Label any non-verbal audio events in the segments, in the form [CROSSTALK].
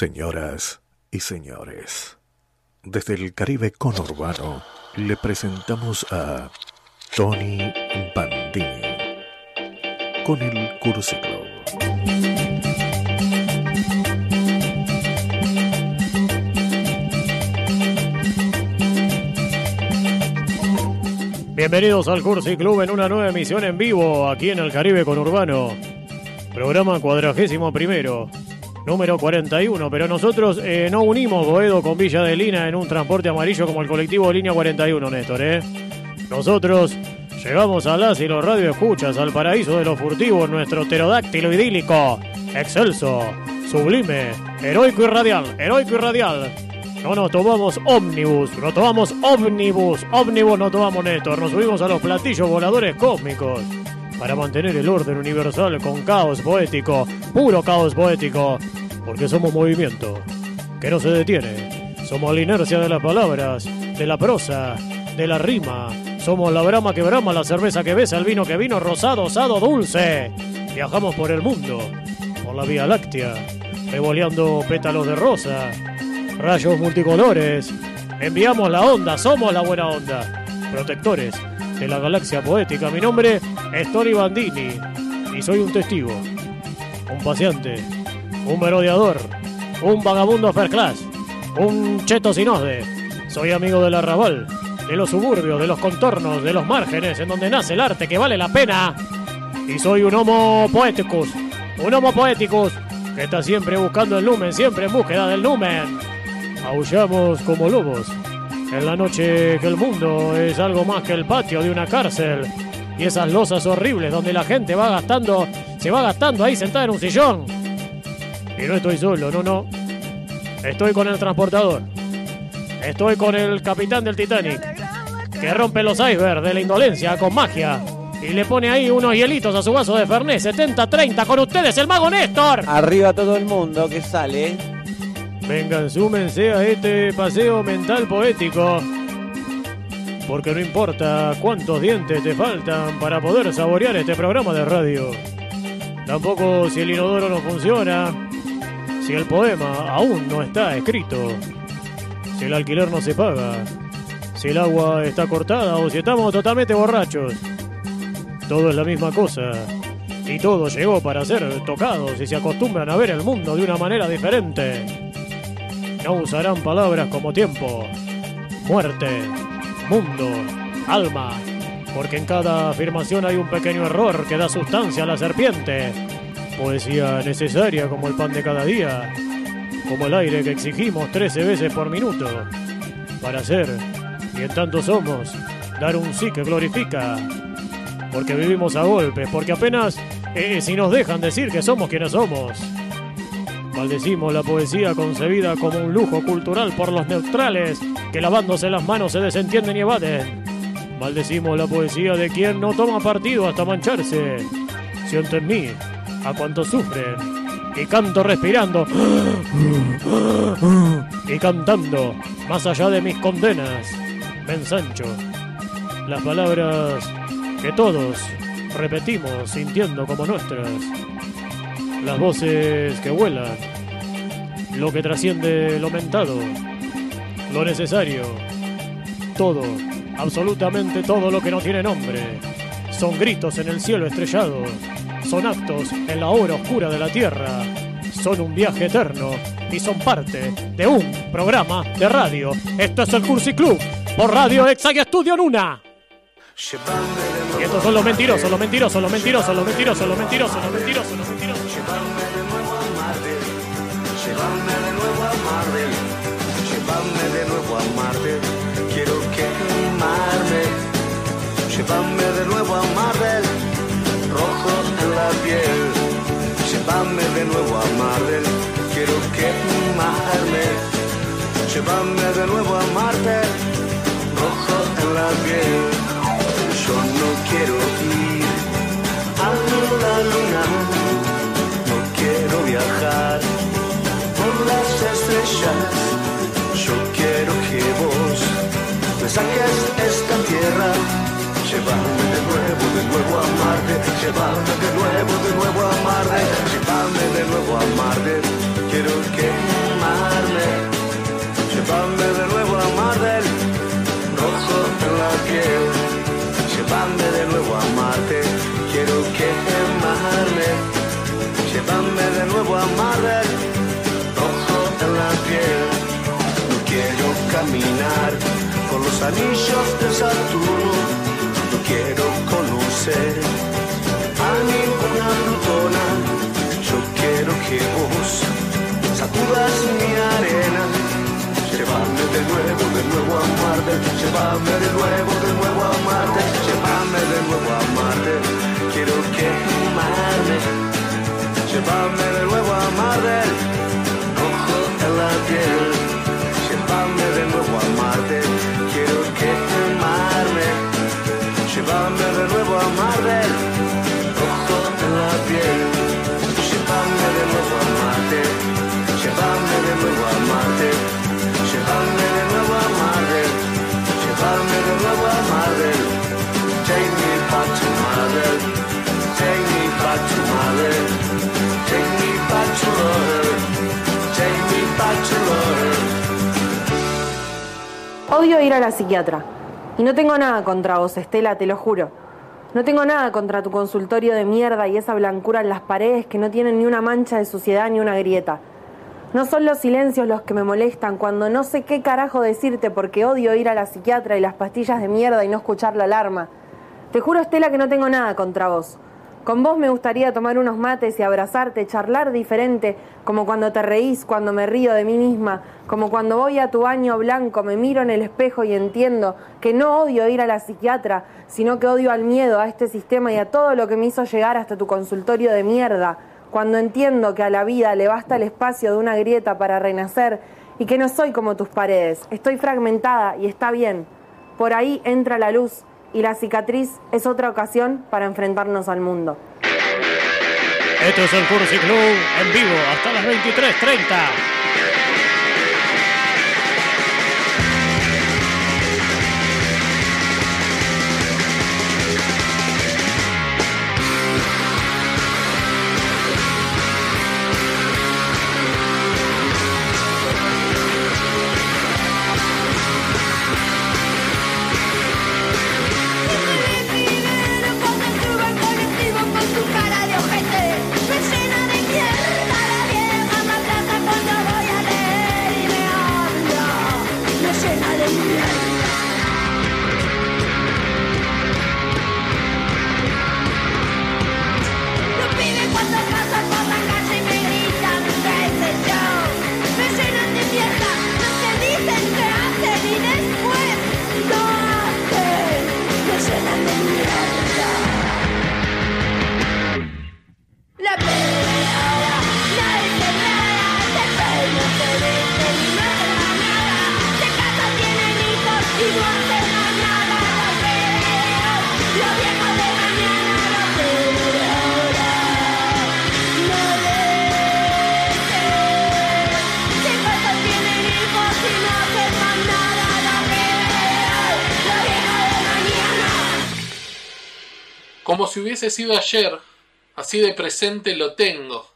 Señoras y señores, desde el Caribe conurbano le presentamos a Tony Bandini con el Cursi Club. Bienvenidos al Cursi Club en una nueva emisión en vivo aquí en el Caribe Conurbano. Programa cuadragésimo primero, número 41. Pero nosotros eh, no unimos Boedo con Villa de Lina en un transporte amarillo como el colectivo Línea 41, Néstor. ¿eh? Nosotros llegamos a las y los radioescuchas al paraíso de los furtivos, nuestro pterodáctilo idílico, excelso, sublime, heroico y radial, heroico y radial. No nos tomamos ómnibus, no tomamos ómnibus, ómnibus no tomamos Néstor, nos subimos a los platillos voladores cósmicos para mantener el orden universal con caos poético, puro caos poético, porque somos movimiento que no se detiene. Somos la inercia de las palabras, de la prosa, de la rima. Somos la brama que brama, la cerveza que besa, el vino que vino, rosado, osado, dulce. Viajamos por el mundo, por la Vía Láctea, revoleando pétalos de rosa, rayos multicolores. Enviamos la onda, somos la buena onda. Protectores de la galaxia poética. Mi nombre es Tony Bandini y soy un testigo, un paciente, un merodeador, un vagabundo first class, un cheto sinode. Soy amigo del arrabal, de los suburbios, de los contornos, de los márgenes, en donde nace el arte que vale la pena. Y soy un homo poeticus, un homo poeticus que está siempre buscando el lumen, siempre en búsqueda del lumen. Aullamos como lobos. En la noche que el mundo es algo más que el patio de una cárcel. Y esas losas horribles donde la gente va gastando, se va gastando ahí sentada en un sillón. Y no estoy solo, no, no. Estoy con el transportador. Estoy con el capitán del Titanic. Que rompe los icebergs de la indolencia con magia. Y le pone ahí unos hielitos a su vaso de Fernet 70-30 con ustedes, el mago Néstor. Arriba todo el mundo que sale. Vengan, súmense a este paseo mental poético. Porque no importa cuántos dientes te faltan para poder saborear este programa de radio. Tampoco si el inodoro no funciona. Si el poema aún no está escrito. Si el alquiler no se paga. Si el agua está cortada o si estamos totalmente borrachos. Todo es la misma cosa. Y todo llegó para ser tocados y se acostumbran a ver el mundo de una manera diferente. No usarán palabras como tiempo, muerte, mundo, alma, porque en cada afirmación hay un pequeño error que da sustancia a la serpiente. Poesía necesaria como el pan de cada día, como el aire que exigimos 13 veces por minuto, para ser, y en tanto somos, dar un sí que glorifica, porque vivimos a golpes, porque apenas eh, si nos dejan decir que somos quienes somos. Maldecimos la poesía concebida como un lujo cultural por los neutrales que lavándose las manos se desentienden y evaden. Maldecimos la poesía de quien no toma partido hasta mancharse. Siento en mí a cuantos sufren y canto respirando. Y cantando más allá de mis condenas. Me ensancho. Las palabras que todos repetimos sintiendo como nuestras. Las voces que vuelan, lo que trasciende lo mentado, lo necesario, todo, absolutamente todo lo que no tiene nombre. Son gritos en el cielo estrellado, son actos en la hora oscura de la tierra, son un viaje eterno y son parte de un programa de radio. Esto es el Cursi Club por Radio Exa y Estudio Luna. Y estos son los mentirosos, los mentirosos, los mentirosos, los mentirosos, los mentirosos, los mentirosos, los mentirosos. Llévame de nuevo a Marte, llévame de nuevo a Marte, llévame de nuevo a Marte, quiero quemarme, llévame de nuevo a Marte, la piel, llévame de nuevo a Marte, quiero quemarme, llévame de nuevo a Marte, rojo en la piel, yo no quiero ir a la luna no quiero viajar por las estrellas. Yo quiero que vos me saques esta tierra. Llévame de nuevo, de nuevo a Marte. Anillos de Saturno. No quiero conocer a ninguna plutona. Yo quiero que vos sacudas mi arena. Llévame de nuevo, de nuevo a Marte. Llévame de nuevo, de nuevo a Marte. Llévame de nuevo a Marte. Quiero quemarme. Llévame de nuevo a Marte. Rojo en la piel. Odio ir a la psiquiatra. Y no tengo nada contra vos, Estela, te lo juro. No tengo nada contra tu consultorio de mierda y esa blancura en las paredes que no tienen ni una mancha de suciedad ni una grieta. No son los silencios los que me molestan cuando no sé qué carajo decirte porque odio ir a la psiquiatra y las pastillas de mierda y no escuchar la alarma. Te juro, Estela, que no tengo nada contra vos. Con vos me gustaría tomar unos mates y abrazarte, charlar diferente, como cuando te reís, cuando me río de mí misma, como cuando voy a tu baño blanco, me miro en el espejo y entiendo que no odio ir a la psiquiatra, sino que odio al miedo, a este sistema y a todo lo que me hizo llegar hasta tu consultorio de mierda. Cuando entiendo que a la vida le basta el espacio de una grieta para renacer y que no soy como tus paredes, estoy fragmentada y está bien. Por ahí entra la luz y la cicatriz es otra ocasión para enfrentarnos al mundo. Esto es el Cursi Club en vivo hasta las 23.30. Como si hubiese sido ayer, así de presente lo tengo.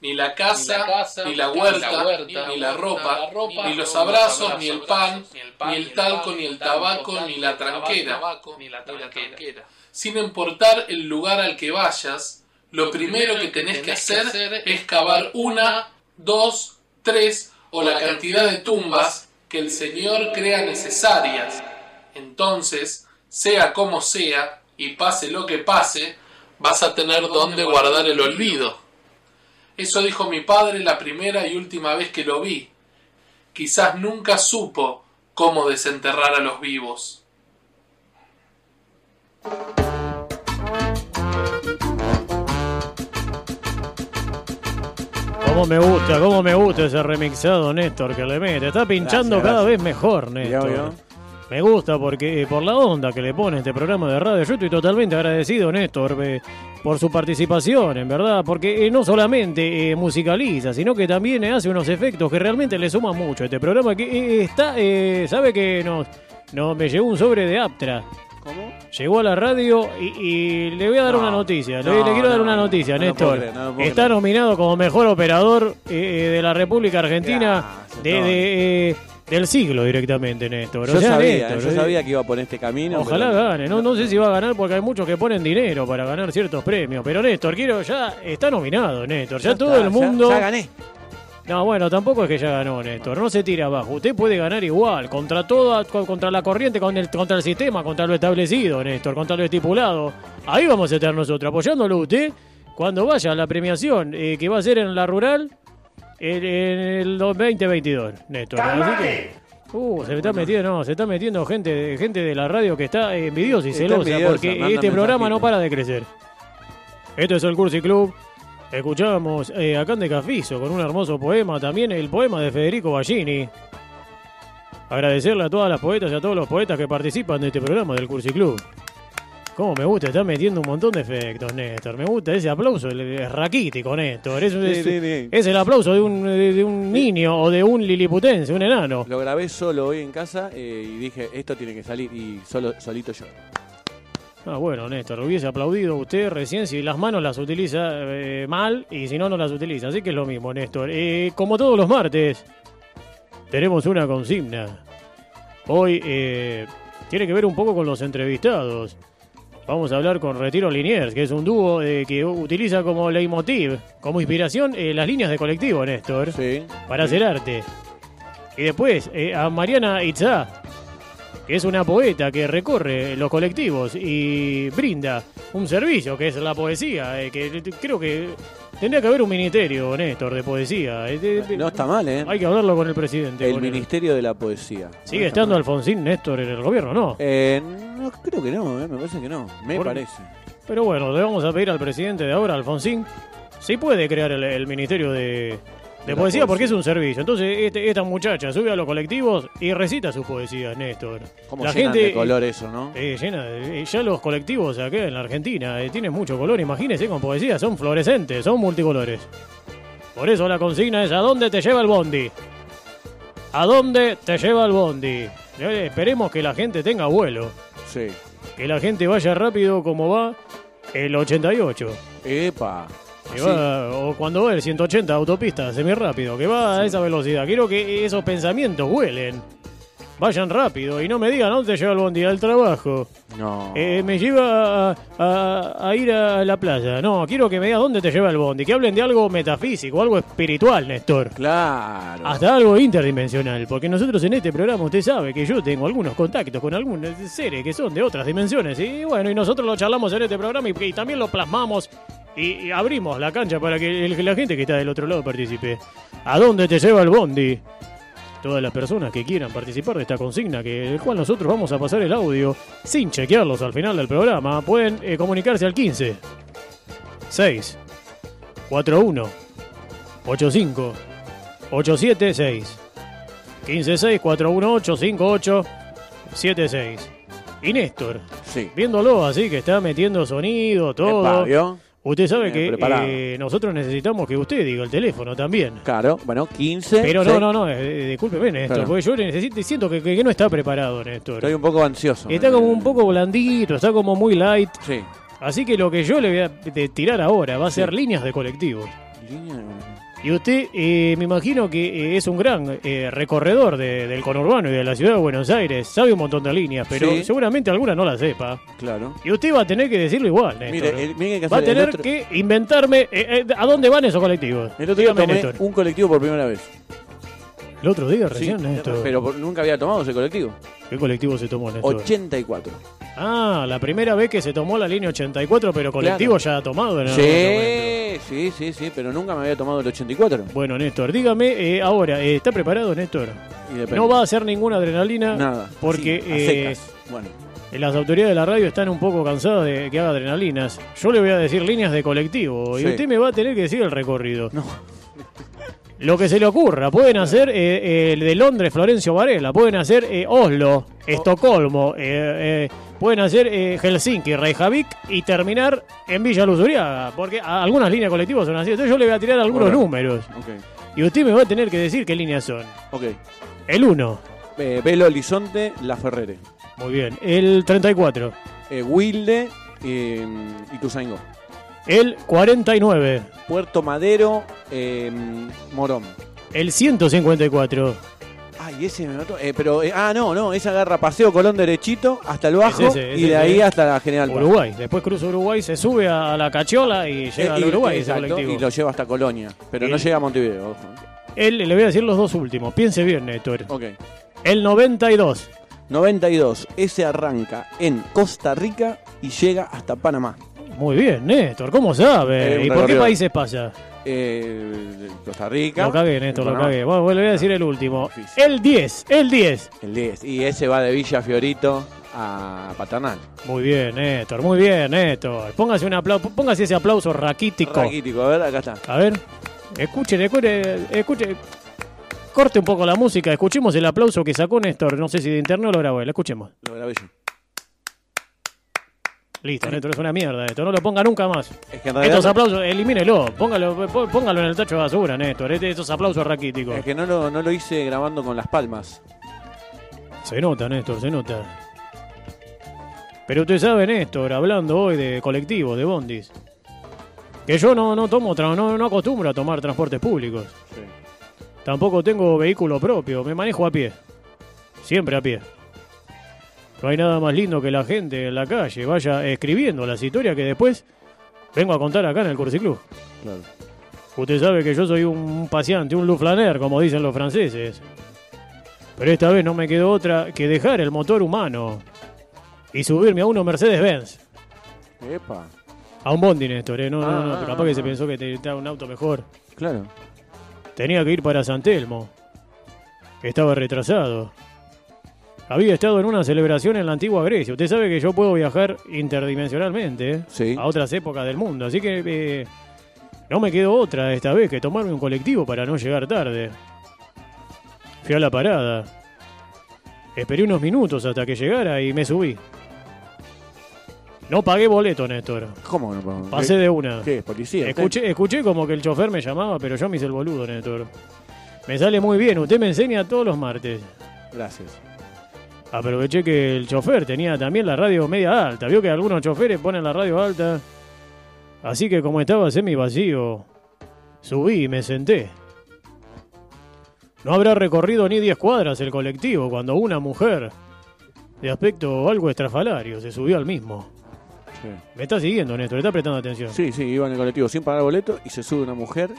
Ni la casa, ni la, huerta, ni la ropa, ni los abrazos, ni el pan, ni el talco, ni el tabaco, ni la tranquera. Sin importar el lugar al que vayas, lo primero que tenés que hacer es cavar una, dos, tres o la cantidad de tumbas que el Señor crea necesarias. Entonces, sea como sea, y pase lo que pase, vas a tener donde guardar el olvido. Eso dijo mi padre la primera y última vez que lo vi. Quizás nunca supo cómo desenterrar a los vivos. Cómo me gusta, cómo me gusta ese remixado, Néstor, que le mete. Está pinchando Gracias, cada gracias. vez mejor, Néstor. Me gusta porque eh, por la onda que le pone este programa de radio, yo estoy totalmente agradecido, Néstor, eh, por su participación, en verdad, porque eh, no solamente musicaliza, sino que también hace unos efectos que realmente le suman mucho a este programa, que está, sabe que nos, nos me llegó un sobre de Aptra. ¿Cómo? Llegó a la radio y, y le voy a dar No, una noticia. Le, no, le quiero dar no, una no, noticia, no Néstor. creer, no Está nominado como mejor operador de la República Argentina Gracias, del siglo directamente, Néstor. Yo O sea, sabía, Néstor, yo eh, sabía que iba por este camino. Ojalá pero- gane, no, no sé si va a ganar porque hay muchos que ponen dinero para ganar ciertos premios, pero Néstor, quiero ya está nominado, Néstor, ya, todo está, el mundo Ya, gané. No, bueno, tampoco es que ya ganó, Néstor. No se tire abajo. Usted puede ganar igual, contra toda, co- contra la corriente, con el, contra el sistema, contra lo establecido, Néstor, contra lo estipulado. Ahí vamos a estar nosotros, apoyándolo a usted cuando vaya a la premiación eh, que va a ser en la rural en, en el 2022, Néstor. Así que. Uh, se está metiendo, no, se está metiendo gente, gente de la radio que está envidiosa y Está celosa envidiosa, porque este programa no para de crecer. Esto es el Cursi Club. Escuchábamos eh, a Cande Cafizo con un hermoso poema, también el poema de Federico Ballini. Agradecerle a todas las poetas y a todos los poetas que participan de este programa del Cursi Club. Cómo me gusta, está metiendo un montón de efectos, Néstor. Me gusta ese aplauso, es raquítico, Néstor. Es, es- sí, sí. es el aplauso de un, de, de un niño o de un liliputense, un enano. Lo grabé solo hoy en casa eh, y dije, esto tiene que salir y solo solito yo. Ah, bueno, Néstor, hubiese aplaudido usted recién si las manos las utiliza eh, mal y si no, no las utiliza. Así que es lo mismo, Néstor. Eh, como todos los martes, tenemos una consigna. Hoy tiene que ver un poco con los entrevistados. Vamos a hablar con Retiro Liniers, que es un dúo eh, que utiliza como leitmotiv, como inspiración, eh, las líneas de colectivo, Néstor, Sí. para hacer arte. Y después eh, a Mariana Itzá, que es una poeta que recorre los colectivos y brinda un servicio que es la poesía, eh, que creo que tendría que haber un ministerio, Néstor, de poesía. Eh, No está mal, ¿eh? Hay que hablarlo con el presidente. El. Ministerio de la Poesía. ¿Sigue No estando mal. Alfonsín Néstor en el gobierno? No. Eh, no, creo que no, eh, me parece que no. Me Por- parece. Pero bueno, le vamos a pedir al presidente de ahora, Alfonsín, si puede crear el, el ministerio de, de poesía, porque es un servicio. Entonces, este- esta muchacha sube a los colectivos y recita sus poesías, Néstor. Como La llenan gente de color eso, ¿no? Eh, llena de- eh, ya los colectivos acá en la Argentina eh, tienen mucho color, imagínese con poesía, son fluorescentes, son multicolores. Por eso la consigna es ¿a dónde te lleva el bondi? ¿A dónde te lleva el bondi? Eh, esperemos que la gente tenga vuelo, Sí. que la gente vaya rápido como va el 88. Epa. Que Sí. va- o cuando va el 180 autopista, semi-rápido, que va a esa velocidad. Quiero que esos pensamientos vuelen. Vayan rápido y no me digan dónde te lleva el bondi al trabajo. No. Eh, me lleva a, a- a ir a la playa. No, quiero que me digas dónde te lleva el bondi. Que hablen de algo metafísico, algo espiritual, Néstor. Claro. Hasta algo interdimensional. Porque nosotros en este programa, usted sabe que yo tengo algunos contactos con algunos seres que son de otras dimensiones. Y bueno, y nosotros lo charlamos en este programa y, y también lo plasmamos y, y abrimos la cancha para que el- la gente que está del otro lado participe. ¿A dónde te lleva el bondi? Todas las personas que quieran participar de esta consigna, que el cual nosotros vamos a pasar el audio sin chequearlos al final del programa, pueden eh, comunicarse al 15 6 41 85 876 15 6 418 58 76 y Néstor, Sí. viéndolo así que está metiendo sonido, todo. Epa, ¿vio? Usted sabe Bien que eh, nosotros necesitamos que usted diga el teléfono también. Claro, bueno, 15. Pero no, no, no, eh, eh, discúlpeme, Néstor, Claro. porque yo necesito, siento que, que no está preparado, Néstor. Estoy un poco ansioso. Está como un poco blandito, está como muy light. Sí. Así que lo que yo le voy a tirar ahora va a Sí. ser líneas de colectivos. Línea de- Y usted, eh, me imagino que eh, es un gran eh, recorredor de- del conurbano y de la ciudad de Buenos Aires. Sabe un montón de líneas, pero Sí. seguramente alguna no la sepa. Claro. Y usted va a tener que decirlo igual, Néstor. Mire, el- miren que va a tener otro- que inventarme eh, eh, a dónde van esos colectivos. El otro día Dígame, tomé un colectivo por primera vez. El otro día Sí, recién, Néstor. pero por- nunca había tomado ese colectivo. ¿Qué colectivo se tomó, Néstor? 84. Ah, la primera vez que se tomó la línea 84, pero colectivo ya ha tomado en algún momento. Sí, sí, sí, sí, pero nunca me había tomado el 84. Bueno, Néstor, dígame eh, ahora, eh, ¿está preparado, Néstor? Y depende. No va a hacer ninguna adrenalina Nada. porque Sí, a eh, secas. Bueno, las autoridades de la radio están un poco cansadas de que haga adrenalinas. Yo le voy a decir líneas de colectivo y Sí. usted me va a tener que decir el recorrido. no. [LAUGHS] Lo que se le ocurra. Pueden hacer eh, el de Londres, Florencio Varela. Pueden hacer eh, Oslo, Estocolmo. eh, eh, pueden hacer eh, Helsinki, Reykjavik y terminar en Villa Luzuriaga. Porque a- algunas líneas colectivas son así. Entonces yo le voy a tirar algunos Bueno. números. Y usted me va a tener que decir qué líneas son. ok. El 1. Eh, Belo Horizonte, La Ferrere. Muy bien. El 34. Eh, Wilde eh, y Tuzaingó. El 49. Puerto Madero, eh, Morón. El 154. Ay, ese me mató. Eh, pero, eh, ah, no, no, esa agarra Paseo Colón derechito hasta el bajo Es ese, es y de ese. ahí hasta la General Paz. Uruguay. Después cruza Uruguay, se sube a la cachola y llega Eh, al y- Uruguay ese exacto, colectivo. y lo lleva hasta Colonia, pero no El- llega a Montevideo. ojo. El, le voy a decir los dos últimos. Piense bien, Néstor. Ok. El 92. 92. Ese arranca en Costa Rica y llega hasta Panamá. Muy bien, Néstor. ¿Cómo sabe? Eh, ¿Y por qué países pasa? Eh, Costa Rica. Lo cagué, Néstor, lo cagué. Bueno, le voy a decir el último. El 10. El 10. El 10. Y ese va de Villa Fiorito a Paternal. Muy bien, Néstor. Muy bien, Néstor. Póngase, un aplauso, póngase ese aplauso raquítico. Raquítico, a ver, acá está. A ver, escuchen, escuchen, escuchen. Corte un poco la música, escuchemos el aplauso que sacó Néstor. No sé si de interno lo grabó él, escuchemos. Lo grabé yo. Listo, Néstor, es una mierda esto. No lo ponga nunca más. Es que en realidad. Estos aplausos, elimínelo. Póngalo, pó- póngalo en el tacho de basura, Néstor. Este- Estos aplausos raquíticos. Es que no lo, no lo hice grabando con las palmas. Se nota, Néstor, se nota. Pero usted sabe, Néstor, hablando hoy de colectivos, de bondis, que yo no, no tomo, tra- no, no acostumbro a tomar transportes públicos. Tampoco tengo vehículo propio, me manejo a pie. Siempre a pie. No hay nada más lindo que la gente en la calle vaya escribiendo las historias que después vengo a contar acá en el Cursiclub. Claro. Usted sabe que yo soy un paseante, un luflaner, como dicen los franceses. Pero esta vez no me quedó otra que dejar el motor humano y subirme a uno Mercedes-Benz. Epa. A un bondi, Néstor, ¿eh? No, no, no, Ah, pero capaz que ah, se ah. pensó que te un auto mejor. Claro. Tenía que ir para San Telmo. Estaba retrasado. Había estado en una celebración en la antigua Grecia. Usted sabe que yo puedo viajar interdimensionalmente ¿eh? Sí. a otras épocas del mundo. Así que eh, no me quedó otra esta vez que tomarme un colectivo para no llegar tarde. Fui a la parada. Esperé unos minutos hasta que llegara y me subí. No pagué boleto, Néstor. ¿Cómo no? podemos? Pasé ¿Qué- de una. ¿Qué? ¿Policía? Escuché, escuché como que el chofer me llamaba, pero yo me hice el boludo, Néstor. Me sale muy bien, usted me enseña todos los martes. Gracias. Aproveché que el chofer tenía también la radio media alta. Vio que algunos choferes ponen la radio alta. Así que como estaba semi vacío, subí y me senté. No habrá recorrido ni 10 cuadras el colectivo cuando una mujer, de aspecto algo estrafalario, se subió al mismo. Sí. Me está siguiendo, Néstor, está prestando atención. Sí, sí, iba en el colectivo sin pagar boleto y se sube una mujer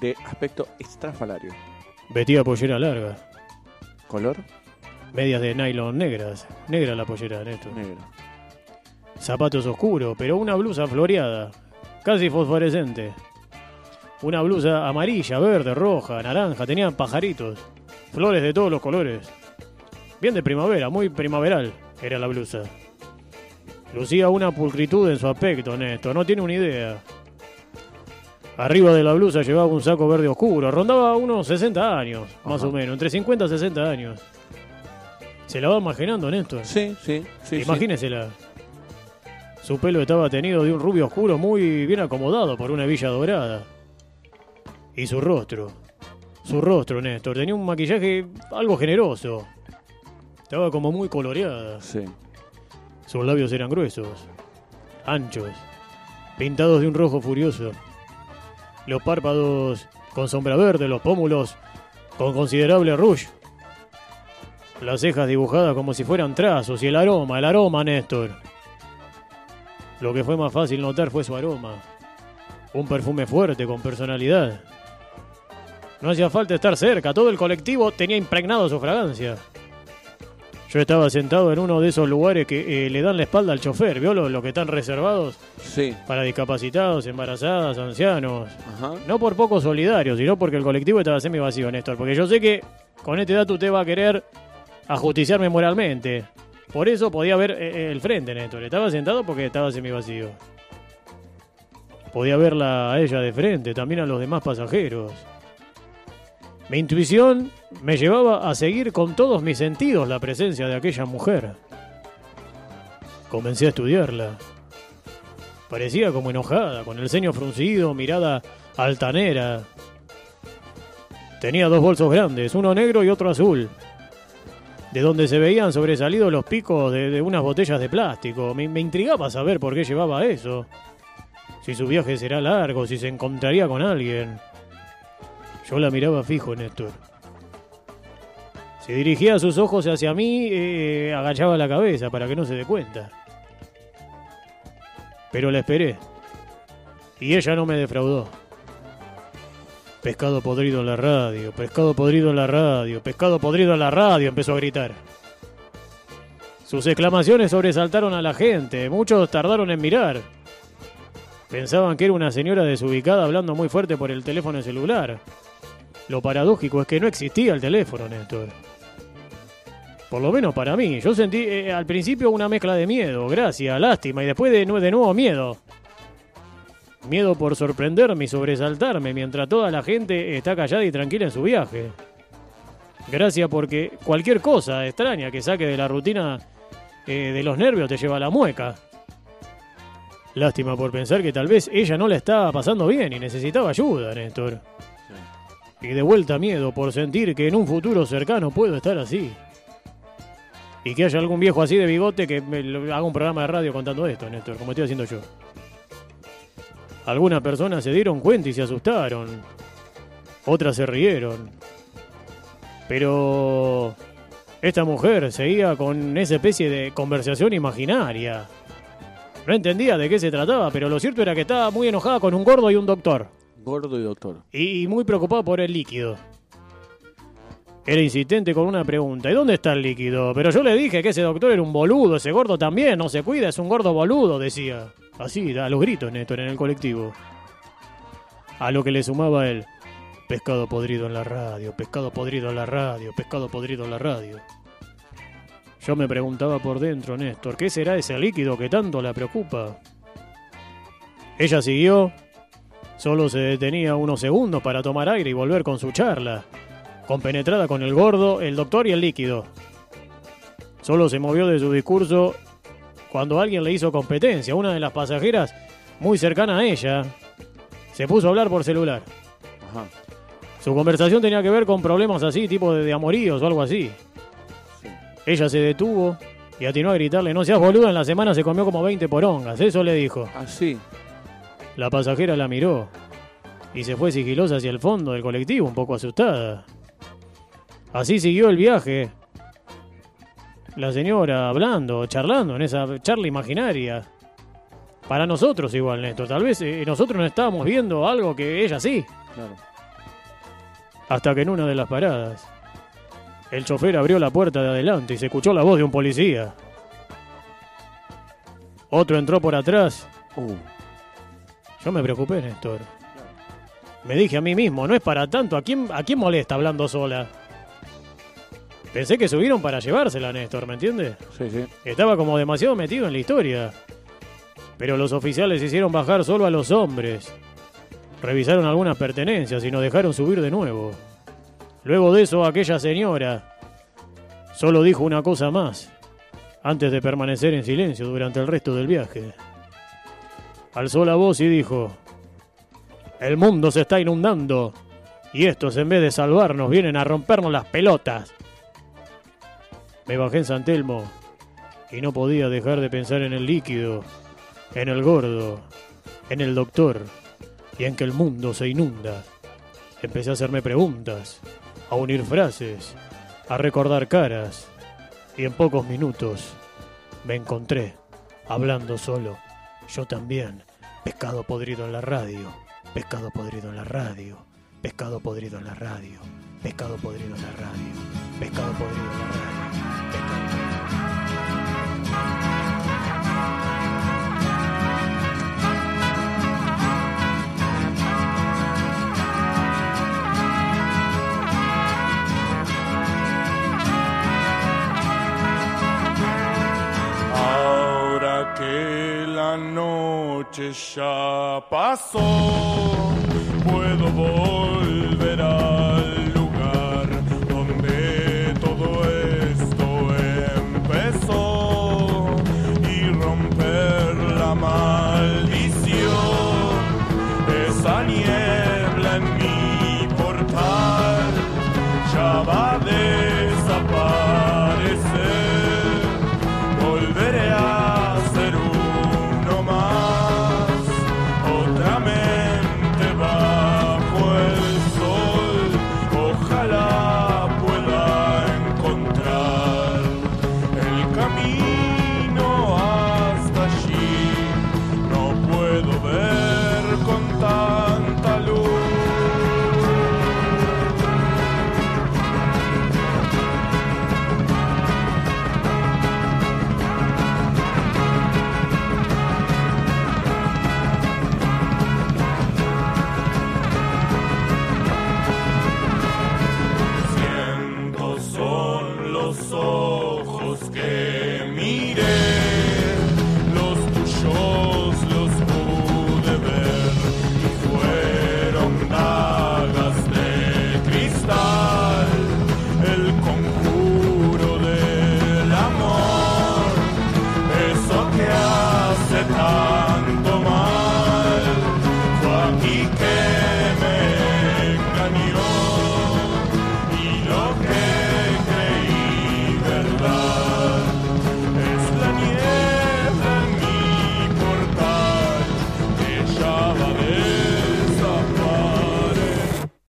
de aspecto estrafalario. Vestía pollera larga. ¿Color? Medias de nylon negras. Negra la pollera, Néstor. Negro. Zapatos oscuros, pero una blusa floreada. Casi fosforescente. Una blusa amarilla, verde, roja, naranja. Tenía pajaritos. Flores de todos los colores. Bien de primavera, muy primaveral era la blusa. Lucía una pulcritud en su aspecto, Néstor. No tiene una idea. Arriba de la blusa llevaba un saco verde oscuro. Rondaba unos 60 años, más o menos. Entre 50 y 60 años. Se la va imaginando, Néstor. Sí, sí, sí. sí. Imagínesela. Su pelo estaba tenido de un rubio oscuro muy bien acomodado por una hebilla dorada. Y su rostro. Su rostro, Néstor. Tenía un maquillaje algo generoso. Estaba como muy coloreada. Sí. Sus labios eran gruesos, anchos, pintados de un rojo furioso. Los párpados con sombra verde, los pómulos con considerable rouge. Las cejas dibujadas como si fueran trazos y el aroma, el aroma, Néstor. Lo que fue más fácil notar fue su aroma. Un perfume fuerte, con personalidad. No hacía falta estar cerca, todo el colectivo tenía impregnado su fragancia. Yo estaba sentado en uno de esos lugares que eh, le dan la espalda al chofer, ¿vio lo, lo que están reservados Sí. para discapacitados, embarazadas, ancianos? Ajá. No por poco solidarios, sino porque el colectivo estaba semi vacío, Néstor. Porque yo sé que con este dato usted va a querer ajusticiarme moralmente. Por eso podía ver eh, el frente, Néstor. Estaba sentado porque estaba semi vacío. Podía verla a ella de frente, también a los demás pasajeros. Mi intuición me llevaba a seguir con todos mis sentidos la presencia de aquella mujer. Comencé a estudiarla. Parecía como enojada, con el ceño fruncido, mirada altanera. Tenía dos bolsos grandes, uno negro y otro azul, de donde se veían sobresalidos los picos de, unas botellas de plástico. Me, me intrigaba saber por qué llevaba eso. Si su viaje será largo, si se encontraría con alguien. Yo la miraba fijo, Néstor. Si dirigía sus ojos hacia mí, eh, agachaba la cabeza para que no se dé cuenta. Pero la esperé. Y ella no me defraudó. Pescado podrido en la radio, pescado podrido en la radio, pescado podrido en la radio, empezó a gritar. Sus exclamaciones sobresaltaron a la gente, muchos tardaron en mirar. Pensaban que era una señora desubicada hablando muy fuerte por el teléfono celular. Lo paradójico es que no existía el teléfono, Néstor. Por lo menos para mí. Yo sentí eh, al principio una mezcla de miedo, gracia, lástima y después de, nu- de nuevo miedo. Miedo por sorprenderme y sobresaltarme mientras toda la gente está callada y tranquila en su viaje. Gracias porque cualquier cosa extraña que saque de la rutina eh, de los nervios te lleva a la mueca. Lástima por pensar que tal vez ella no la estaba pasando bien y necesitaba ayuda, Néstor. Y de vuelta miedo por sentir que en un futuro cercano puedo estar así. Y que haya algún viejo así de bigote que me haga un programa de radio contando esto, Néstor, como estoy haciendo yo. Algunas personas se dieron cuenta y se asustaron. Otras se rieron. Pero esta mujer seguía con esa especie de conversación imaginaria. No entendía de qué se trataba, pero lo cierto era que estaba muy enojada con un gordo y un doctor. Gordo y doctor. Y muy preocupada por el líquido. Era insistente con una pregunta. ¿Y dónde está el líquido? Pero yo le dije que ese doctor era un boludo, ese gordo también, no se cuida, es un gordo boludo, decía. Así, a los gritos, Néstor, en el colectivo. A lo que le sumaba él. Pescado podrido en la radio, pescado podrido en la radio, pescado podrido en la radio. Yo me preguntaba por dentro, Néstor, ¿qué será ese líquido que tanto la preocupa? Ella siguió, Solo se detenía unos segundos para tomar aire y volver con su charla, compenetrada con el gordo, el doctor y el líquido. Solo se movió de su discurso cuando alguien le hizo competencia. Una de las pasajeras, muy cercana a ella, se puso a hablar por celular. Ajá. Su conversación tenía que ver con problemas así, tipo de, de amoríos o algo así. Ella se detuvo y atinó a gritarle, no seas boludo, en la semana se comió como 20 porongas. Eso le dijo. Así. La pasajera la miró y se fue sigilosa hacia el fondo del colectivo, un poco asustada. Así siguió el viaje. La señora hablando, charlando en esa charla imaginaria. Para nosotros igual, Néstor. Tal vez eh, nosotros no estábamos viendo algo que ella sí. Claro. Hasta que en una de las paradas, el chofer abrió la puerta de adelante y se escuchó la voz de un policía. Otro entró por atrás. Uh, Yo me preocupé, Néstor. Me dije a mí mismo, no es para tanto. ¿A quién, ¿A quién molesta hablando sola? Pensé que subieron para llevársela, Néstor, ¿me entiendes? sí, sí. Estaba como demasiado metido en la historia. Pero los oficiales hicieron bajar solo a los hombres. Revisaron algunas pertenencias y nos dejaron subir de nuevo. Luego de eso, aquella señora solo dijo una cosa más, antes de permanecer en silencio durante el resto del viaje. Alzó la voz y dijo, El mundo se está inundando y estos en vez de salvarnos vienen a rompernos las pelotas. Me bajé en San Telmo y no podía dejar de pensar en el líquido, en el gordo, en el doctor y en que el mundo se inunda. Empecé a hacerme preguntas, a unir frases, a recordar caras y en pocos minutos me encontré hablando solo. Yo también, pescado podrido en la radio, pescado podrido en la radio, pescado podrido en la radio, pescado podrido en la radio, pescado podrido en la radio. Noche ya pasó, puedo volver al